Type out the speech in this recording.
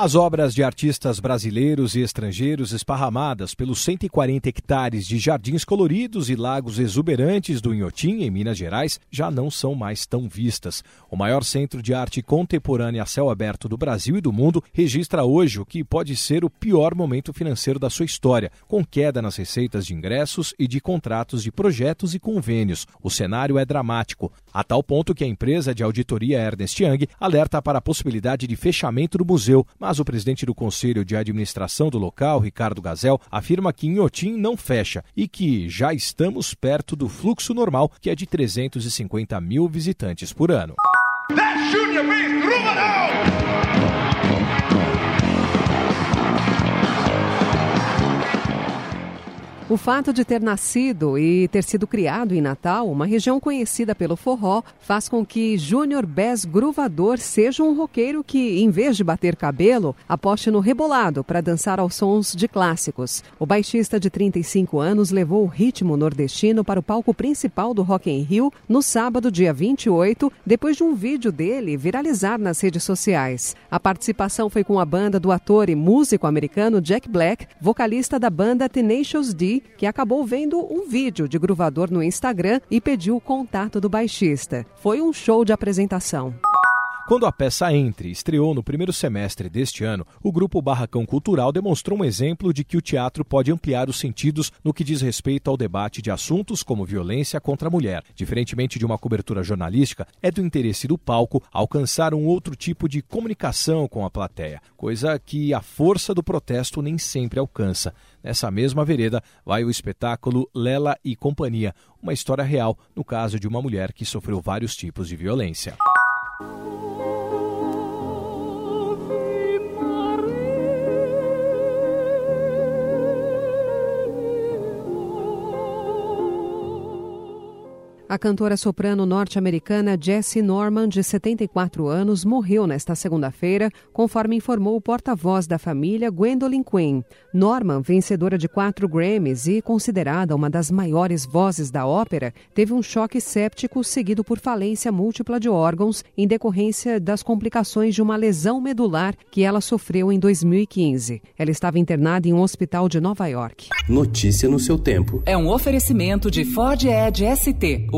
As obras de artistas brasileiros e estrangeiros esparramadas pelos 140 hectares de jardins coloridos e lagos exuberantes do Inhotim, em Minas Gerais, já não são mais tão vistas. O maior centro de arte contemporânea a céu aberto do Brasil e do mundo registra hoje o que pode ser o pior momento financeiro da sua história, com queda nas receitas de ingressos e de contratos de projetos e convênios. O cenário é dramático, a tal ponto que a empresa de auditoria Ernest Young alerta para a possibilidade de fechamento do museu, mas o presidente do Conselho de Administração do local, Ricardo Gazel, afirma que Inhotim não fecha e que já estamos perto do fluxo normal, que é de 350 mil visitantes por ano. O fato de ter nascido e ter sido criado em Natal, uma região conhecida pelo forró, faz com que Júnior Bess Gruvador seja um roqueiro que, em vez de bater cabelo, aposte no rebolado para dançar aos sons de clássicos. O baixista de 35 anos levou o ritmo nordestino para o palco principal do Rock in Rio no sábado, dia 28, depois de um vídeo dele viralizar nas redes sociais. A participação foi com a banda do ator e músico americano Jack Black, vocalista da banda Tenacious D que acabou vendo um vídeo de Gruvador no Instagram e pediu o contato do baixista. Foi um show de apresentação. Quando a peça Entre estreou no primeiro semestre deste ano, o grupo Barracão Cultural demonstrou um exemplo de que o teatro pode ampliar os sentidos no que diz respeito ao debate de assuntos como violência contra a mulher. Diferentemente de uma cobertura jornalística, é do interesse do palco alcançar um outro tipo de comunicação com a plateia, coisa que a força do protesto nem sempre alcança. Nessa mesma vereda vai o espetáculo Lela e Companhia, uma história real no caso de uma mulher que sofreu vários tipos de violência. A cantora soprano norte-americana Jessie Norman, de 74 anos, morreu nesta segunda-feira, conforme informou o porta-voz da família, Gwendolyn Quinn. Norman, vencedora de quatro Grammys e considerada uma das maiores vozes da ópera, teve um choque séptico seguido por falência múltipla de órgãos em decorrência das complicações de uma lesão medular que ela sofreu em 2015. Ela estava internada em um hospital de Nova York. Notícia no seu tempo. É um oferecimento de Ford Edge ST